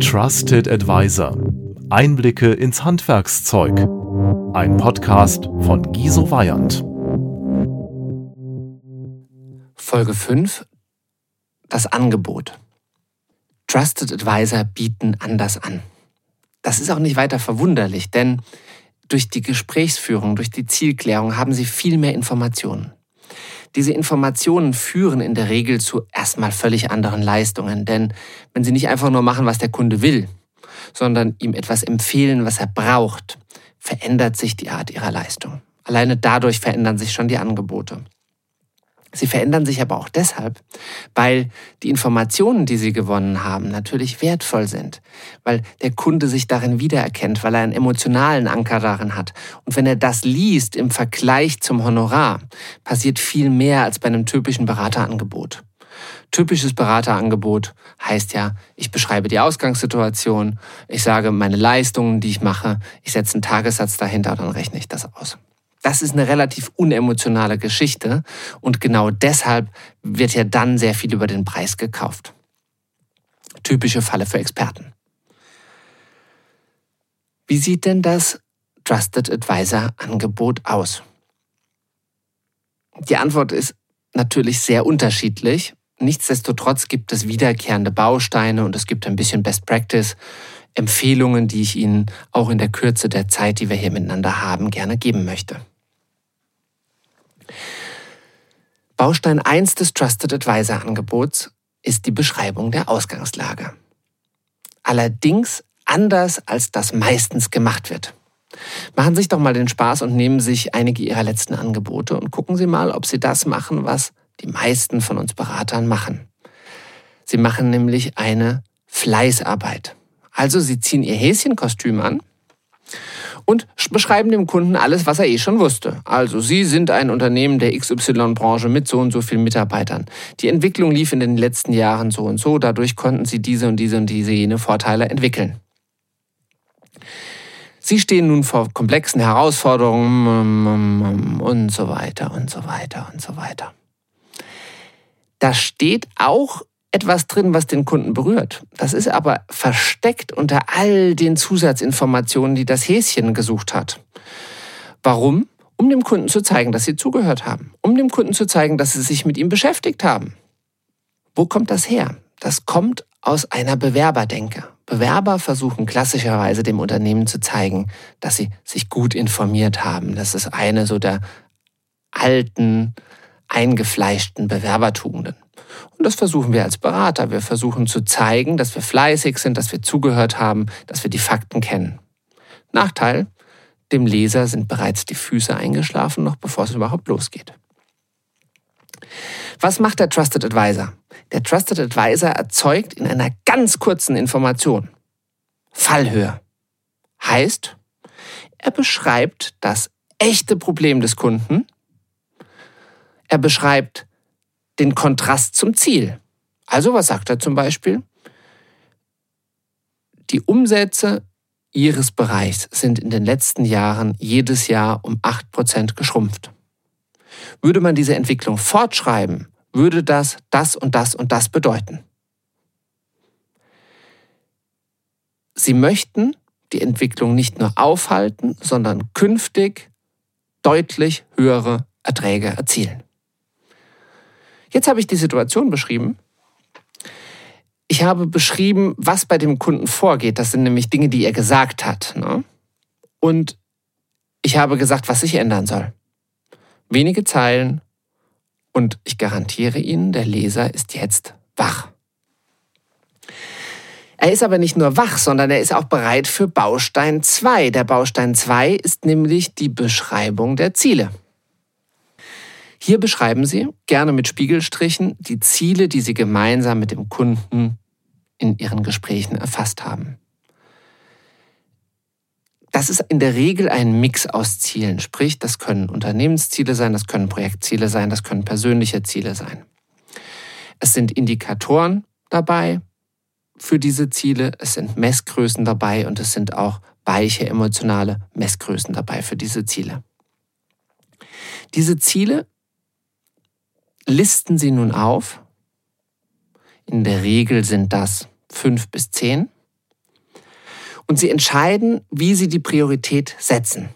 Trusted Advisor. Einblicke ins Handwerkszeug. Ein Podcast von Giso Weyand. Folge 5. Das Angebot. Trusted Advisor bieten anders an. Das ist auch nicht weiter verwunderlich, denn durch die Gesprächsführung, durch die Zielklärung haben Sie viel mehr Informationen. Diese Informationen führen in der Regel zu erstmal völlig anderen Leistungen, denn wenn Sie nicht einfach nur machen, was der Kunde will, sondern ihm etwas empfehlen, was er braucht, verändert sich die Art Ihrer Leistung. Alleine dadurch verändern sich schon die Angebote. Sie verändern sich aber auch deshalb, weil die Informationen, die Sie gewonnen haben, natürlich wertvoll sind, weil der Kunde sich darin wiedererkennt, weil er einen emotionalen Anker darin hat. Und wenn er das liest im Vergleich zum Honorar, passiert viel mehr als bei einem typischen Beraterangebot. Typisches Beraterangebot heißt ja, ich beschreibe die Ausgangssituation, ich sage meine Leistungen, die ich mache, ich setze einen Tagessatz dahinter und dann rechne ich das aus. Das ist eine relativ unemotionale Geschichte und genau deshalb wird ja dann sehr viel über den Preis gekauft. Typische Falle für Experten. Wie sieht denn das Trusted Advisor Angebot aus? Die Antwort ist natürlich sehr unterschiedlich. Nichtsdestotrotz gibt es wiederkehrende Bausteine und es gibt ein bisschen Best Practice, Empfehlungen, die ich Ihnen auch in der Kürze der Zeit, die wir hier miteinander haben, gerne geben möchte. Baustein 1 des Trusted Advisor Angebots ist die Beschreibung der Ausgangslage. Allerdings anders, als das meistens gemacht wird. Machen Sie sich doch mal den Spaß und nehmen sich einige Ihrer letzten Angebote und gucken Sie mal, ob Sie das machen, was die meisten von uns Beratern machen. Sie machen nämlich eine Fleißarbeit. Also Sie ziehen Ihr Häschenkostüm an und beschreiben dem Kunden alles, was er eh schon wusste. Also, Sie sind ein Unternehmen der XY-Branche mit so und so vielen Mitarbeitern. Die Entwicklung lief in den letzten Jahren so und so, dadurch konnten Sie diese und diese und diese jene Vorteile entwickeln. Sie stehen nun vor komplexen Herausforderungen und so weiter und so weiter und so weiter. Da steht auch etwas drin, was den Kunden berührt. Das ist aber versteckt unter all den Zusatzinformationen, die das Häschen gesucht hat. Warum? Um dem Kunden zu zeigen, dass sie zugehört haben. Um dem Kunden zu zeigen, dass sie sich mit ihm beschäftigt haben. Wo kommt das her? Das kommt aus einer Bewerberdenke. Bewerber versuchen klassischerweise dem Unternehmen zu zeigen, dass sie sich gut informiert haben. Das ist eine so der alten, eingefleischten Bewerbertugenden. Und das versuchen wir als Berater. Wir versuchen zu zeigen, dass wir fleißig sind, dass wir zugehört haben, dass wir die Fakten kennen. Nachteil, dem Leser sind bereits die Füße eingeschlafen, noch bevor es überhaupt losgeht. Was macht der Trusted Advisor? Der Trusted Advisor erzeugt in einer ganz kurzen Information Fallhöhe. Heißt, er beschreibt das echte Problem des Kunden, er beschreibt den Kontrast zum Ziel. Also was sagt er zum Beispiel? Die Umsätze Ihres Bereichs sind in den letzten Jahren jedes Jahr um 8% geschrumpft. Würde man diese Entwicklung fortschreiben, würde das das und das und das bedeuten. Sie möchten die Entwicklung nicht nur aufhalten, sondern künftig deutlich höhere Erträge erzielen. Jetzt habe ich die Situation beschrieben. Ich habe beschrieben, was bei dem Kunden vorgeht. Das sind nämlich Dinge, die er gesagt hat. Ne? Und ich habe gesagt, was sich ändern soll. Wenige Zeilen und ich garantiere Ihnen, der Leser ist jetzt wach. Er ist aber nicht nur wach, sondern er ist auch bereit für Baustein 2. Der Baustein 2 ist nämlich die Beschreibung der Ziele. Hier beschreiben Sie, gerne mit Spiegelstrichen, die Ziele, die Sie gemeinsam mit dem Kunden in Ihren Gesprächen erfasst haben. Das ist in der Regel ein Mix aus Zielen, sprich, das können Unternehmensziele sein, das können Projektziele sein, das können persönliche Ziele sein. Es sind Indikatoren dabei für diese Ziele, es sind Messgrößen dabei und es sind auch weiche emotionale Messgrößen dabei für diese Ziele. Diese Ziele listen Sie nun auf. In der Regel sind das fünf bis zehn. Und Sie entscheiden, wie Sie die Priorität setzen.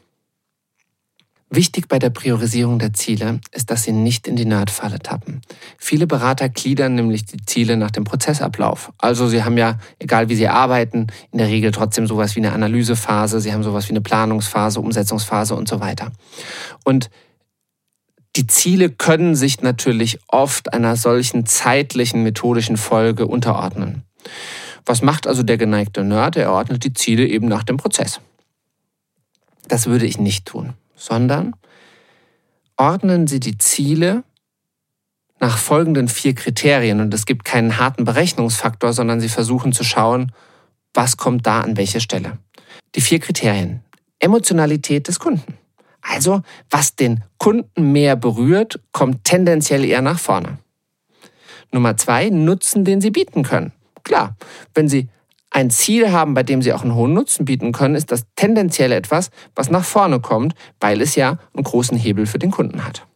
Wichtig bei der Priorisierung der Ziele ist, dass Sie nicht in die Nerdfalle tappen. Viele Berater gliedern nämlich die Ziele nach dem Prozessablauf. Also Sie haben ja, egal wie Sie arbeiten, in der Regel trotzdem sowas wie eine Analysephase, Sie haben sowas wie eine Planungsphase, Umsetzungsphase und so weiter. Und die Ziele können sich natürlich oft einer solchen zeitlichen, methodischen Folge unterordnen. Was macht also der geneigte Nerd? Er ordnet die Ziele eben nach dem Prozess. Das würde ich nicht tun sondern ordnen Sie die Ziele nach folgenden vier Kriterien. Und es gibt keinen harten Berechnungsfaktor, sondern Sie versuchen zu schauen, was kommt da an welche Stelle. Die vier Kriterien. Emotionalität des Kunden. Also, was den Kunden mehr berührt, kommt tendenziell eher nach vorne. Nummer zwei, Nutzen, den Sie bieten können. Klar, wenn Sie ein Ziel haben, bei dem sie auch einen hohen Nutzen bieten können, ist das tendenziell etwas, was nach vorne kommt, weil es ja einen großen Hebel für den Kunden hat.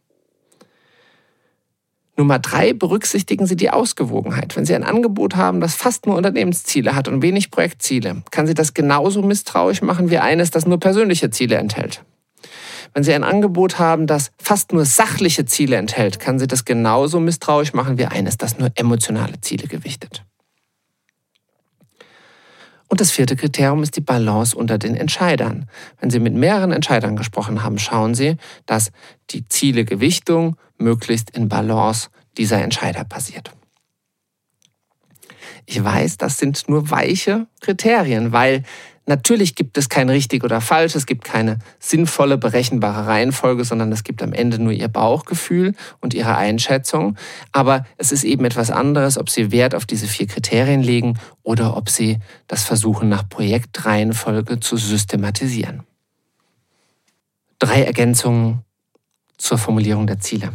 Nummer drei, berücksichtigen Sie die Ausgewogenheit. Wenn Sie ein Angebot haben, das fast nur Unternehmensziele hat und wenig Projektziele, kann Sie das genauso misstrauisch machen wie eines, das nur persönliche Ziele enthält. Wenn Sie ein Angebot haben, das fast nur sachliche Ziele enthält, kann Sie das genauso misstrauisch machen wie eines, das nur emotionale Ziele gewichtet. Und das vierte Kriterium ist die Balance unter den Entscheidern. Wenn Sie mit mehreren Entscheidern gesprochen haben, schauen Sie, dass die Zielegewichtung möglichst in Balance dieser Entscheider passiert. Ich weiß, das sind nur weiche Kriterien, weil Natürlich gibt es kein richtig oder falsch, es gibt keine sinnvolle, berechenbare Reihenfolge, sondern es gibt am Ende nur Ihr Bauchgefühl und Ihre Einschätzung. Aber es ist eben etwas anderes, ob Sie Wert auf diese vier Kriterien legen oder ob Sie das versuchen, nach Projektreihenfolge zu systematisieren. Drei Ergänzungen zur Formulierung der Ziele.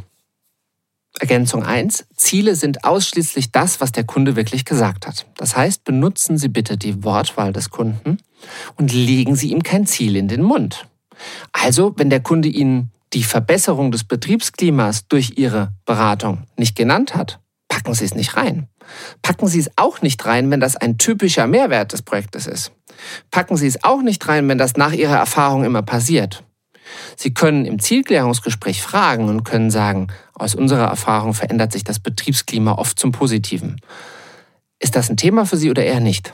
Ergänzung 1. Ziele sind ausschließlich das, was der Kunde wirklich gesagt hat. Das heißt, benutzen Sie bitte die Wortwahl des Kunden und legen Sie ihm kein Ziel in den Mund. Also, wenn der Kunde Ihnen die Verbesserung des Betriebsklimas durch Ihre Beratung nicht genannt hat, packen Sie es nicht rein. Packen Sie es auch nicht rein, wenn das ein typischer Mehrwert des Projektes ist. Packen Sie es auch nicht rein, wenn das nach Ihrer Erfahrung immer passiert. Sie können im Zielklärungsgespräch fragen und können sagen, aus unserer Erfahrung verändert sich das Betriebsklima oft zum Positiven. Ist das ein Thema für Sie oder eher nicht?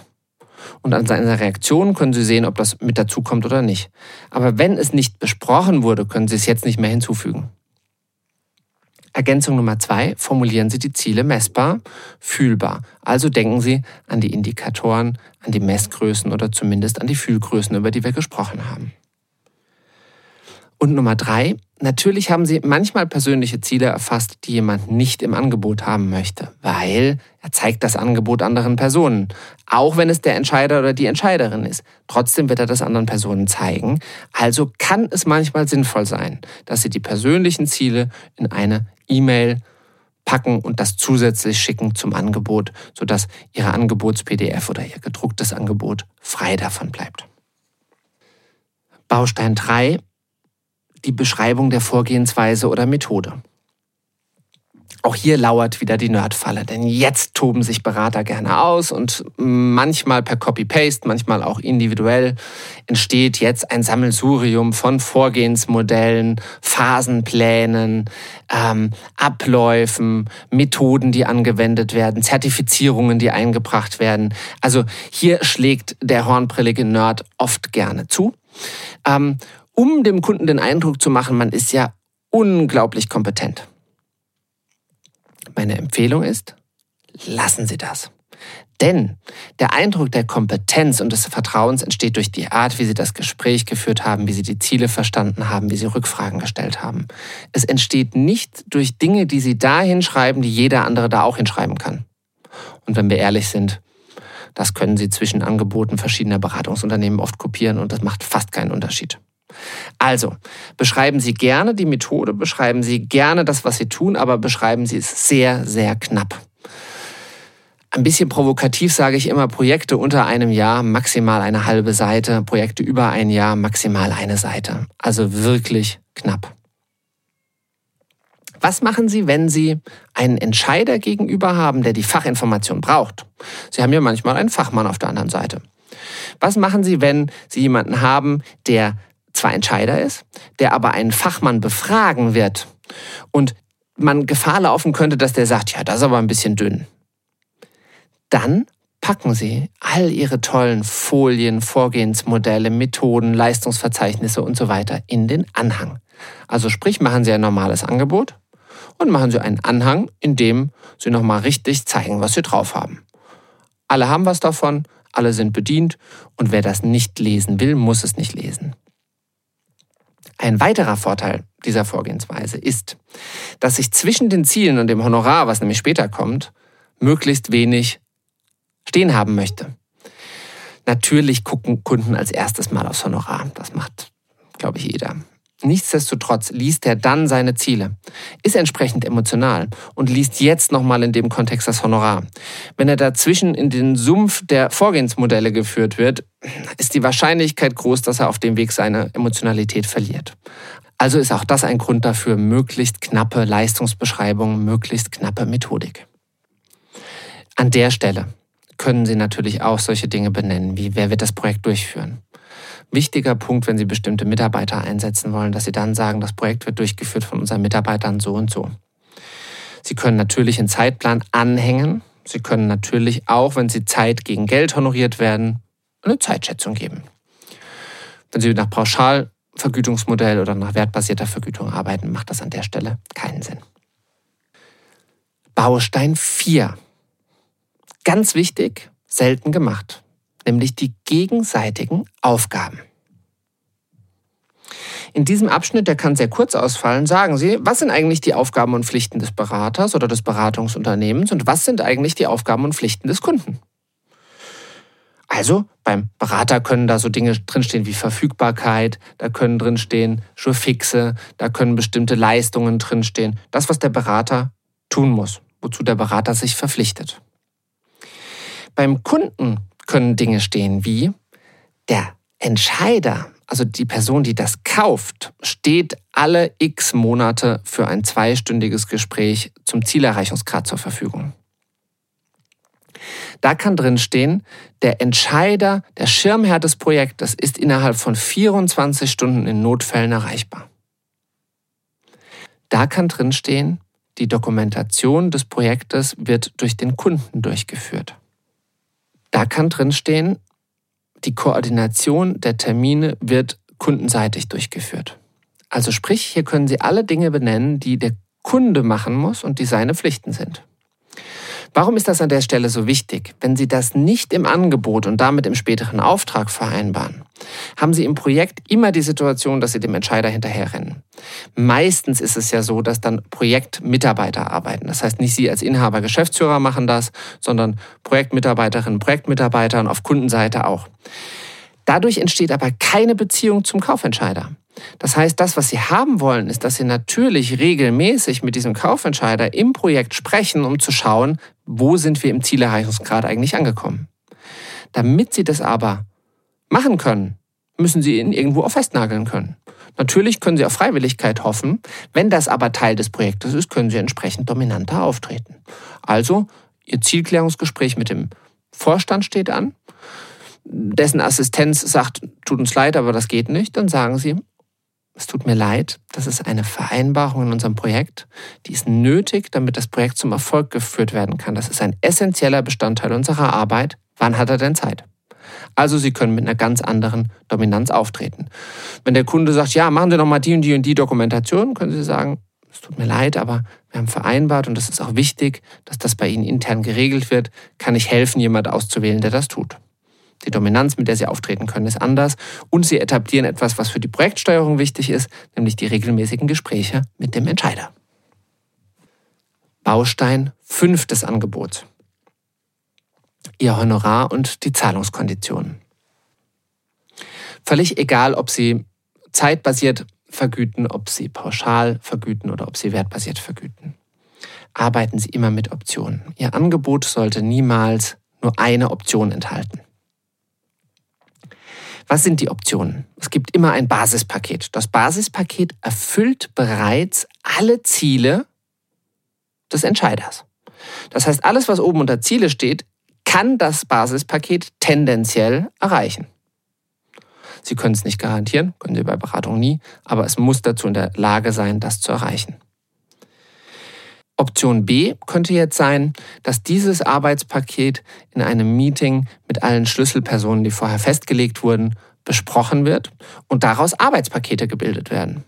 Und an seiner Reaktion können Sie sehen, ob das mit dazu kommt oder nicht. Aber wenn es nicht besprochen wurde, können Sie es jetzt nicht mehr hinzufügen. Ergänzung Nummer zwei, formulieren Sie die Ziele messbar, fühlbar. Also denken Sie an die Indikatoren, an die Messgrößen oder zumindest an die Fühlgrößen, über die wir gesprochen haben. Und Nummer drei, natürlich haben Sie manchmal persönliche Ziele erfasst, die jemand nicht im Angebot haben möchte, weil er zeigt das Angebot anderen Personen. Auch wenn es der Entscheider oder die Entscheiderin ist. Trotzdem wird er das anderen Personen zeigen. Also kann es manchmal sinnvoll sein, dass Sie die persönlichen Ziele in eine E-Mail packen und das zusätzlich schicken zum Angebot, sodass Ihre Angebots-PDF oder Ihr gedrucktes Angebot frei davon bleibt. Baustein 3 die Beschreibung der Vorgehensweise oder Methode. Auch hier lauert wieder die Nerdfalle, denn jetzt toben sich Berater gerne aus und manchmal per Copy-Paste, manchmal auch individuell entsteht jetzt ein Sammelsurium von Vorgehensmodellen, Phasenplänen, ähm, Abläufen, Methoden, die angewendet werden, Zertifizierungen, die eingebracht werden. Also hier schlägt der hornbrillige Nerd oft gerne zu. Ähm, um dem Kunden den Eindruck zu machen, man ist ja unglaublich kompetent. Meine Empfehlung ist, lassen Sie das. Denn der Eindruck der Kompetenz und des Vertrauens entsteht durch die Art, wie Sie das Gespräch geführt haben, wie Sie die Ziele verstanden haben, wie Sie Rückfragen gestellt haben. Es entsteht nicht durch Dinge, die Sie da hinschreiben, die jeder andere da auch hinschreiben kann. Und wenn wir ehrlich sind, das können Sie zwischen Angeboten verschiedener Beratungsunternehmen oft kopieren und das macht fast keinen Unterschied. Also, beschreiben Sie gerne die Methode, beschreiben Sie gerne das, was Sie tun, aber beschreiben Sie es sehr, sehr knapp. Ein bisschen provokativ sage ich immer Projekte unter einem Jahr, maximal eine halbe Seite, Projekte über ein Jahr, maximal eine Seite. Also wirklich knapp. Was machen Sie, wenn Sie einen Entscheider gegenüber haben, der die Fachinformation braucht? Sie haben ja manchmal einen Fachmann auf der anderen Seite. Was machen Sie, wenn Sie jemanden haben, der zwar Entscheider ist, der aber einen Fachmann befragen wird und man Gefahr laufen könnte, dass der sagt, ja, das ist aber ein bisschen dünn. Dann packen Sie all Ihre tollen Folien, Vorgehensmodelle, Methoden, Leistungsverzeichnisse und so weiter in den Anhang. Also sprich, machen Sie ein normales Angebot und machen Sie einen Anhang, in dem Sie nochmal richtig zeigen, was Sie drauf haben. Alle haben was davon, alle sind bedient und wer das nicht lesen will, muss es nicht lesen. Ein weiterer Vorteil dieser Vorgehensweise ist, dass sich zwischen den Zielen und dem Honorar, was nämlich später kommt, möglichst wenig stehen haben möchte. Natürlich gucken Kunden als erstes mal aufs Honorar. Das macht, glaube ich, jeder. Nichtsdestotrotz liest er dann seine Ziele, ist entsprechend emotional und liest jetzt nochmal in dem Kontext das Honorar. Wenn er dazwischen in den Sumpf der Vorgehensmodelle geführt wird, ist die Wahrscheinlichkeit groß, dass er auf dem Weg seine Emotionalität verliert. Also ist auch das ein Grund dafür, möglichst knappe Leistungsbeschreibungen, möglichst knappe Methodik. An der Stelle können Sie natürlich auch solche Dinge benennen, wie wer wird das Projekt durchführen. Wichtiger Punkt, wenn Sie bestimmte Mitarbeiter einsetzen wollen, dass Sie dann sagen, das Projekt wird durchgeführt von unseren Mitarbeitern so und so. Sie können natürlich einen Zeitplan anhängen. Sie können natürlich auch, wenn Sie Zeit gegen Geld honoriert werden, eine Zeitschätzung geben. Wenn Sie nach Pauschalvergütungsmodell oder nach wertbasierter Vergütung arbeiten, macht das an der Stelle keinen Sinn. Baustein 4. Ganz wichtig, selten gemacht nämlich die gegenseitigen Aufgaben. In diesem Abschnitt, der kann sehr kurz ausfallen, sagen Sie, was sind eigentlich die Aufgaben und Pflichten des Beraters oder des Beratungsunternehmens und was sind eigentlich die Aufgaben und Pflichten des Kunden? Also beim Berater können da so Dinge drinstehen wie Verfügbarkeit, da können drinstehen Fixe, da können bestimmte Leistungen drinstehen. Das, was der Berater tun muss, wozu der Berater sich verpflichtet. Beim Kunden können Dinge stehen wie der Entscheider, also die Person, die das kauft, steht alle x Monate für ein zweistündiges Gespräch zum Zielerreichungsgrad zur Verfügung. Da kann drin stehen, der Entscheider, der Schirmherr des Projektes ist innerhalb von 24 Stunden in Notfällen erreichbar. Da kann drin stehen, die Dokumentation des Projektes wird durch den Kunden durchgeführt. Da kann drin stehen, die Koordination der Termine wird kundenseitig durchgeführt. Also sprich, hier können Sie alle Dinge benennen, die der Kunde machen muss und die seine Pflichten sind. Warum ist das an der Stelle so wichtig? Wenn Sie das nicht im Angebot und damit im späteren Auftrag vereinbaren, haben Sie im Projekt immer die Situation, dass Sie dem Entscheider hinterherrennen. Meistens ist es ja so, dass dann Projektmitarbeiter arbeiten. Das heißt, nicht Sie als Inhaber, Geschäftsführer machen das, sondern Projektmitarbeiterinnen, Projektmitarbeiter und auf Kundenseite auch. Dadurch entsteht aber keine Beziehung zum Kaufentscheider. Das heißt, das, was Sie haben wollen, ist, dass Sie natürlich regelmäßig mit diesem Kaufentscheider im Projekt sprechen, um zu schauen, wo sind wir im Zielerreichungsgrad eigentlich angekommen. Damit Sie das aber machen können, müssen Sie ihn irgendwo auch festnageln können. Natürlich können Sie auf Freiwilligkeit hoffen. Wenn das aber Teil des Projektes ist, können Sie entsprechend dominanter auftreten. Also, Ihr Zielklärungsgespräch mit dem Vorstand steht an. Dessen Assistenz sagt, tut uns leid, aber das geht nicht. Dann sagen Sie, es tut mir leid, das ist eine Vereinbarung in unserem Projekt, die ist nötig, damit das Projekt zum Erfolg geführt werden kann. Das ist ein essentieller Bestandteil unserer Arbeit. Wann hat er denn Zeit? Also Sie können mit einer ganz anderen Dominanz auftreten. Wenn der Kunde sagt, ja, machen Sie noch mal die und die und die Dokumentation, können Sie sagen, es tut mir leid, aber wir haben vereinbart und es ist auch wichtig, dass das bei Ihnen intern geregelt wird. Kann ich helfen, jemand auszuwählen, der das tut? Die Dominanz, mit der sie auftreten können, ist anders. Und sie etablieren etwas, was für die Projektsteuerung wichtig ist, nämlich die regelmäßigen Gespräche mit dem Entscheider. Baustein 5 des Angebots. Ihr Honorar und die Zahlungskonditionen. Völlig egal, ob Sie zeitbasiert vergüten, ob Sie pauschal vergüten oder ob Sie wertbasiert vergüten. Arbeiten Sie immer mit Optionen. Ihr Angebot sollte niemals nur eine Option enthalten. Was sind die Optionen? Es gibt immer ein Basispaket. Das Basispaket erfüllt bereits alle Ziele des Entscheiders. Das heißt, alles, was oben unter Ziele steht, kann das Basispaket tendenziell erreichen. Sie können es nicht garantieren, können Sie bei Beratung nie, aber es muss dazu in der Lage sein, das zu erreichen. Option B könnte jetzt sein, dass dieses Arbeitspaket in einem Meeting mit allen Schlüsselpersonen, die vorher festgelegt wurden, besprochen wird und daraus Arbeitspakete gebildet werden.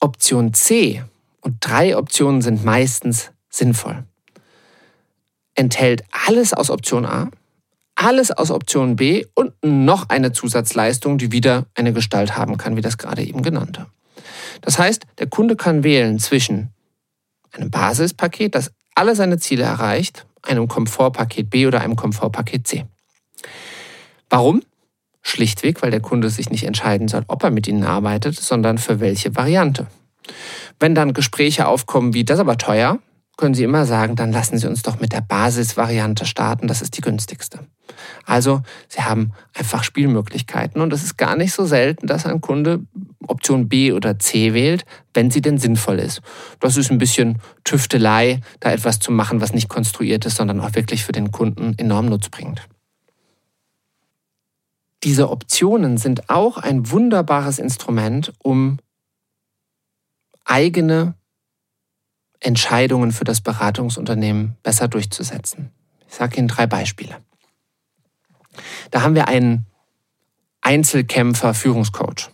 Option C und drei Optionen sind meistens sinnvoll. Enthält alles aus Option A, alles aus Option B und noch eine Zusatzleistung, die wieder eine Gestalt haben kann, wie das gerade eben genannte. Das heißt, der Kunde kann wählen zwischen einem Basispaket, das alle seine Ziele erreicht, einem Komfortpaket B oder einem Komfortpaket C. Warum? Schlichtweg, weil der Kunde sich nicht entscheiden soll, ob er mit ihnen arbeitet, sondern für welche Variante. Wenn dann Gespräche aufkommen wie, das aber teuer, können Sie immer sagen, dann lassen Sie uns doch mit der Basisvariante starten, das ist die günstigste. Also Sie haben einfach Spielmöglichkeiten und es ist gar nicht so selten, dass ein Kunde Option B oder C wählt, wenn sie denn sinnvoll ist. Das ist ein bisschen Tüftelei, da etwas zu machen, was nicht konstruiert ist, sondern auch wirklich für den Kunden enorm Nutz bringt. Diese Optionen sind auch ein wunderbares Instrument, um eigene Entscheidungen für das Beratungsunternehmen besser durchzusetzen. Ich sage Ihnen drei Beispiele. Da haben wir einen Einzelkämpfer Führungscoach,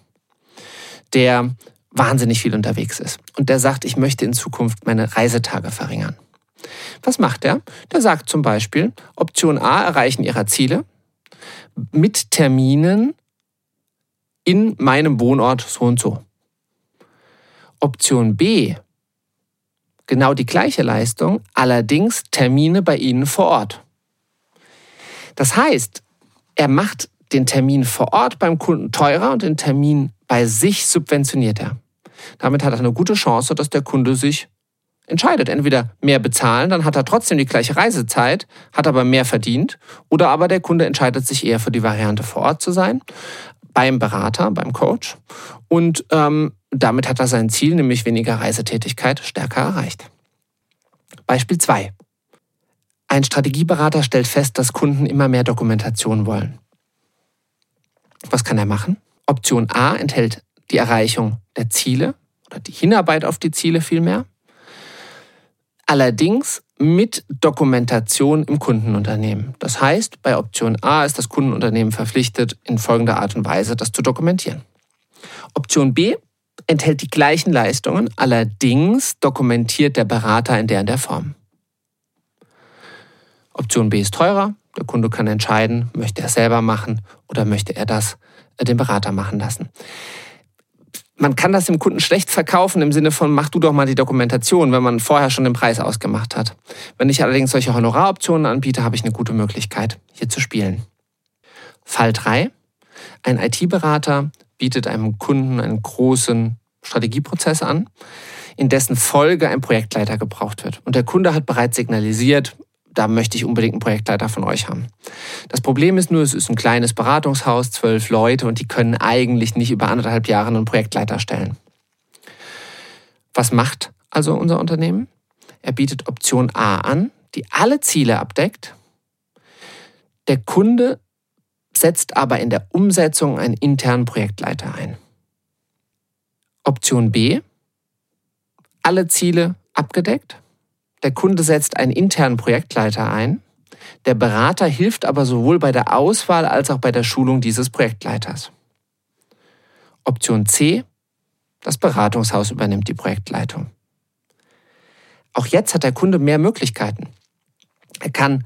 der wahnsinnig viel unterwegs ist und der sagt, ich möchte in Zukunft meine Reisetage verringern. Was macht er? Der sagt zum Beispiel, Option A erreichen ihrer Ziele mit Terminen in meinem Wohnort so und so. Option B genau die gleiche Leistung, allerdings Termine bei Ihnen vor Ort. Das heißt, er macht den Termin vor Ort beim Kunden teurer und den Termin bei sich subventioniert er. Damit hat er eine gute Chance, dass der Kunde sich entscheidet. Entweder mehr bezahlen, dann hat er trotzdem die gleiche Reisezeit, hat aber mehr verdient, oder aber der Kunde entscheidet sich eher für die Variante vor Ort zu sein, beim Berater, beim Coach. Und ähm, damit hat er sein Ziel, nämlich weniger Reisetätigkeit, stärker erreicht. Beispiel 2. Ein Strategieberater stellt fest, dass Kunden immer mehr Dokumentation wollen. Was kann er machen? Option A enthält die Erreichung der Ziele oder die Hinarbeit auf die Ziele vielmehr. Allerdings mit Dokumentation im Kundenunternehmen. Das heißt, bei Option A ist das Kundenunternehmen verpflichtet, in folgender Art und Weise das zu dokumentieren. Option B enthält die gleichen Leistungen, allerdings dokumentiert der Berater in der und der Form. Option B ist teurer, der Kunde kann entscheiden, möchte er es selber machen oder möchte er das äh, den Berater machen lassen. Man kann das dem Kunden schlecht verkaufen im Sinne von, mach du doch mal die Dokumentation, wenn man vorher schon den Preis ausgemacht hat. Wenn ich allerdings solche Honoraroptionen anbiete, habe ich eine gute Möglichkeit, hier zu spielen. Fall 3. Ein IT-Berater bietet einem Kunden einen großen Strategieprozess an, in dessen Folge ein Projektleiter gebraucht wird. Und der Kunde hat bereits signalisiert, da möchte ich unbedingt einen Projektleiter von euch haben. Das Problem ist nur, es ist ein kleines Beratungshaus, zwölf Leute und die können eigentlich nicht über anderthalb Jahre einen Projektleiter stellen. Was macht also unser Unternehmen? Er bietet Option A an, die alle Ziele abdeckt. Der Kunde setzt aber in der Umsetzung einen internen Projektleiter ein. Option B, alle Ziele abgedeckt. Der Kunde setzt einen internen Projektleiter ein. Der Berater hilft aber sowohl bei der Auswahl als auch bei der Schulung dieses Projektleiters. Option C, das Beratungshaus übernimmt die Projektleitung. Auch jetzt hat der Kunde mehr Möglichkeiten. Er kann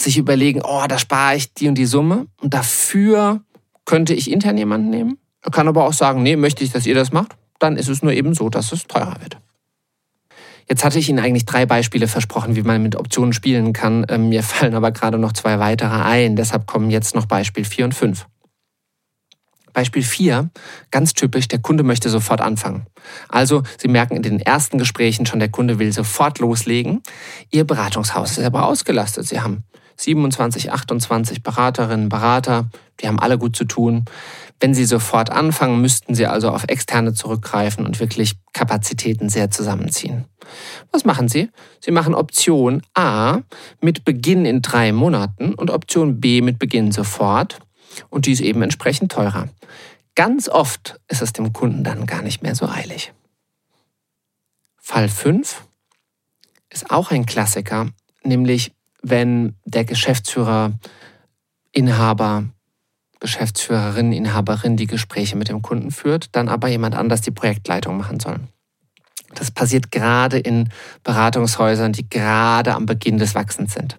sich überlegen, oh, da spare ich die und die Summe und dafür könnte ich intern jemanden nehmen. Er kann aber auch sagen, nee, möchte ich, dass ihr das macht, dann ist es nur eben so, dass es teurer wird. Jetzt hatte ich Ihnen eigentlich drei Beispiele versprochen, wie man mit Optionen spielen kann. Ähm, mir fallen aber gerade noch zwei weitere ein. Deshalb kommen jetzt noch Beispiel 4 und 5. Beispiel 4, ganz typisch, der Kunde möchte sofort anfangen. Also, Sie merken in den ersten Gesprächen schon, der Kunde will sofort loslegen. Ihr Beratungshaus ist aber ausgelastet. Sie haben 27, 28 Beraterinnen, Berater, die haben alle gut zu tun. Wenn Sie sofort anfangen, müssten Sie also auf externe zurückgreifen und wirklich Kapazitäten sehr zusammenziehen. Was machen Sie? Sie machen Option A mit Beginn in drei Monaten und Option B mit Beginn sofort. Und die ist eben entsprechend teurer. Ganz oft ist es dem Kunden dann gar nicht mehr so eilig. Fall 5 ist auch ein Klassiker, nämlich wenn der Geschäftsführer, Inhaber, Geschäftsführerin, Inhaberin die Gespräche mit dem Kunden führt, dann aber jemand anders die Projektleitung machen soll. Das passiert gerade in Beratungshäusern, die gerade am Beginn des Wachsens sind.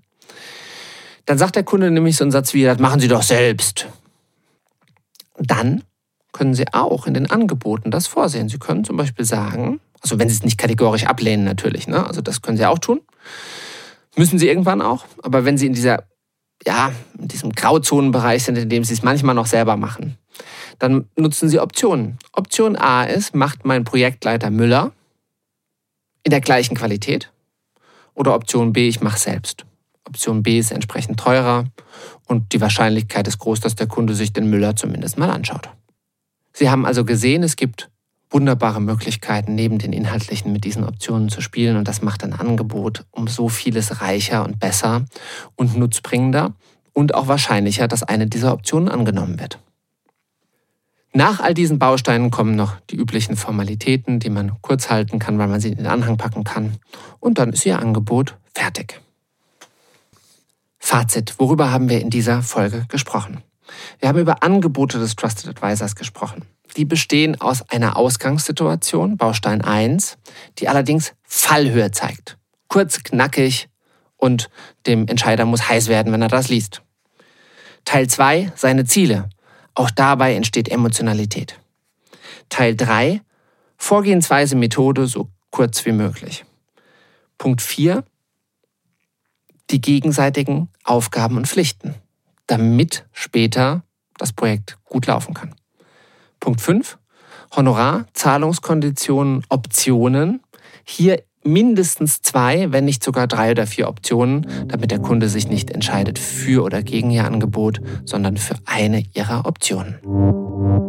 Dann sagt der Kunde nämlich so einen Satz wie, das machen Sie doch selbst. Dann können Sie auch in den Angeboten das vorsehen. Sie können zum Beispiel sagen, also wenn Sie es nicht kategorisch ablehnen natürlich, ne? also das können Sie auch tun. Müssen Sie irgendwann auch. Aber wenn Sie in dieser, ja, in diesem Grauzonenbereich sind, in dem Sie es manchmal noch selber machen, dann nutzen Sie Optionen. Option A ist, macht mein Projektleiter Müller in der gleichen Qualität. Oder Option B, ich mache selbst. Option B ist entsprechend teurer und die Wahrscheinlichkeit ist groß, dass der Kunde sich den Müller zumindest mal anschaut. Sie haben also gesehen, es gibt wunderbare Möglichkeiten, neben den inhaltlichen mit diesen Optionen zu spielen. Und das macht ein Angebot um so vieles reicher und besser und nutzbringender und auch wahrscheinlicher, dass eine dieser Optionen angenommen wird. Nach all diesen Bausteinen kommen noch die üblichen Formalitäten, die man kurz halten kann, weil man sie in den Anhang packen kann. Und dann ist Ihr Angebot fertig. Fazit, worüber haben wir in dieser Folge gesprochen? Wir haben über Angebote des Trusted Advisors gesprochen. Die bestehen aus einer Ausgangssituation, Baustein 1, die allerdings Fallhöhe zeigt. Kurz, knackig und dem Entscheider muss heiß werden, wenn er das liest. Teil 2, seine Ziele. Auch dabei entsteht Emotionalität. Teil 3, Vorgehensweise, Methode so kurz wie möglich. Punkt 4, die gegenseitigen Aufgaben und Pflichten, damit später das Projekt gut laufen kann. Punkt 5. Honorar, Zahlungskonditionen, Optionen. Hier mindestens zwei, wenn nicht sogar drei oder vier Optionen, damit der Kunde sich nicht entscheidet für oder gegen Ihr Angebot, sondern für eine Ihrer Optionen.